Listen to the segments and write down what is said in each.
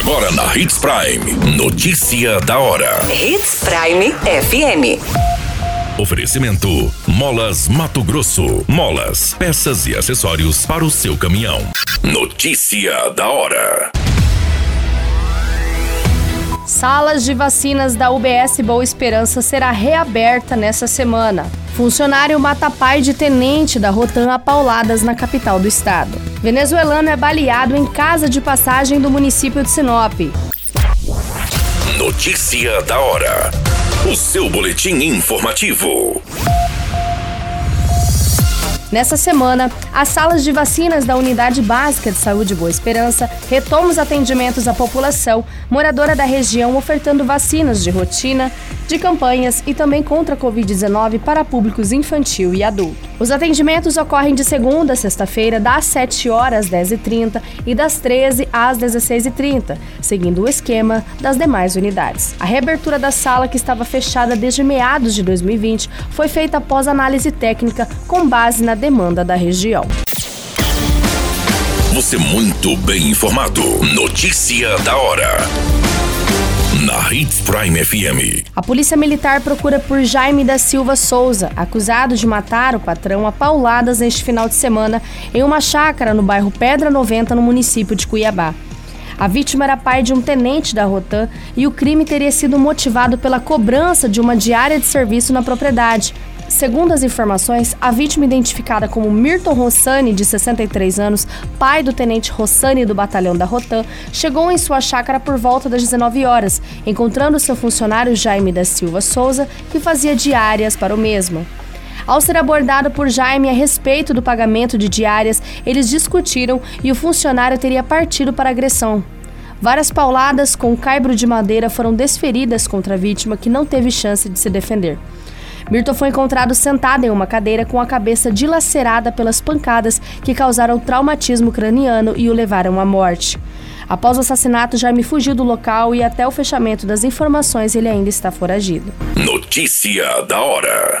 Agora na Hits Prime. Notícia da hora. Hits Prime FM. Oferecimento: Molas Mato Grosso. Molas, peças e acessórios para o seu caminhão. Notícia da hora. Salas de vacinas da UBS Boa Esperança será reaberta nessa semana. Funcionário mata pai de tenente da Rotan a pauladas na capital do estado. Venezuelano é baleado em casa de passagem do município de Sinop. Notícia da hora. O seu boletim informativo. Nessa semana, as salas de vacinas da Unidade Básica de Saúde Boa Esperança retomam os atendimentos à população moradora da região, ofertando vacinas de rotina, de campanhas e também contra a Covid-19 para públicos infantil e adulto. Os atendimentos ocorrem de segunda a sexta-feira, das 7 horas às 10h30 e das 13 às 16h30, seguindo o esquema das demais unidades. A reabertura da sala, que estava fechada desde meados de 2020, foi feita após análise técnica com base na demanda da região. Você muito bem informado. Notícia da hora. Na Hits Prime FM. A Polícia Militar procura por Jaime da Silva Souza, acusado de matar o patrão a pauladas neste final de semana em uma chácara no bairro Pedra 90, no município de Cuiabá. A vítima era pai de um tenente da Rotan e o crime teria sido motivado pela cobrança de uma diária de serviço na propriedade, Segundo as informações, a vítima identificada como Mirton Rossani, de 63 anos, pai do tenente Rossani do batalhão da Rotan, chegou em sua chácara por volta das 19 horas, encontrando seu funcionário Jaime da Silva Souza, que fazia diárias para o mesmo. Ao ser abordado por Jaime a respeito do pagamento de diárias, eles discutiram e o funcionário teria partido para agressão. Várias pauladas com caibro de madeira foram desferidas contra a vítima, que não teve chance de se defender. Milton foi encontrado sentado em uma cadeira com a cabeça dilacerada pelas pancadas que causaram traumatismo craniano e o levaram à morte. Após o assassinato, Jaime fugiu do local e até o fechamento das informações ele ainda está foragido. Notícia da hora.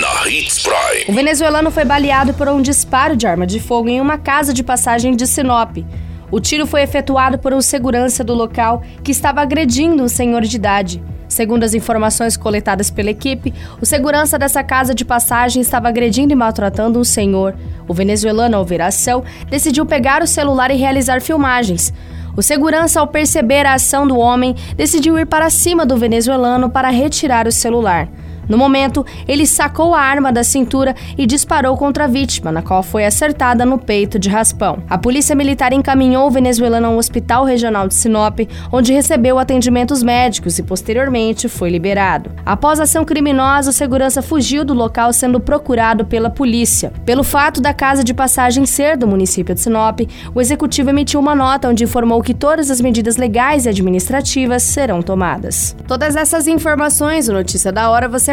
Na Hits Prime. O venezuelano foi baleado por um disparo de arma de fogo em uma casa de passagem de Sinop. O tiro foi efetuado por um segurança do local que estava agredindo um senhor de idade. Segundo as informações coletadas pela equipe, o segurança dessa casa de passagem estava agredindo e maltratando um senhor. O venezuelano, ao ver a ação, decidiu pegar o celular e realizar filmagens. O segurança, ao perceber a ação do homem, decidiu ir para cima do venezuelano para retirar o celular. No momento, ele sacou a arma da cintura e disparou contra a vítima, na qual foi acertada no peito de raspão. A polícia militar encaminhou o venezuelano a um hospital regional de Sinop, onde recebeu atendimentos médicos e posteriormente foi liberado. Após a ação criminosa, o segurança fugiu do local sendo procurado pela polícia. Pelo fato da casa de passagem ser do município de Sinop, o executivo emitiu uma nota onde informou que todas as medidas legais e administrativas serão tomadas. Todas essas informações, o Notícia da Hora, você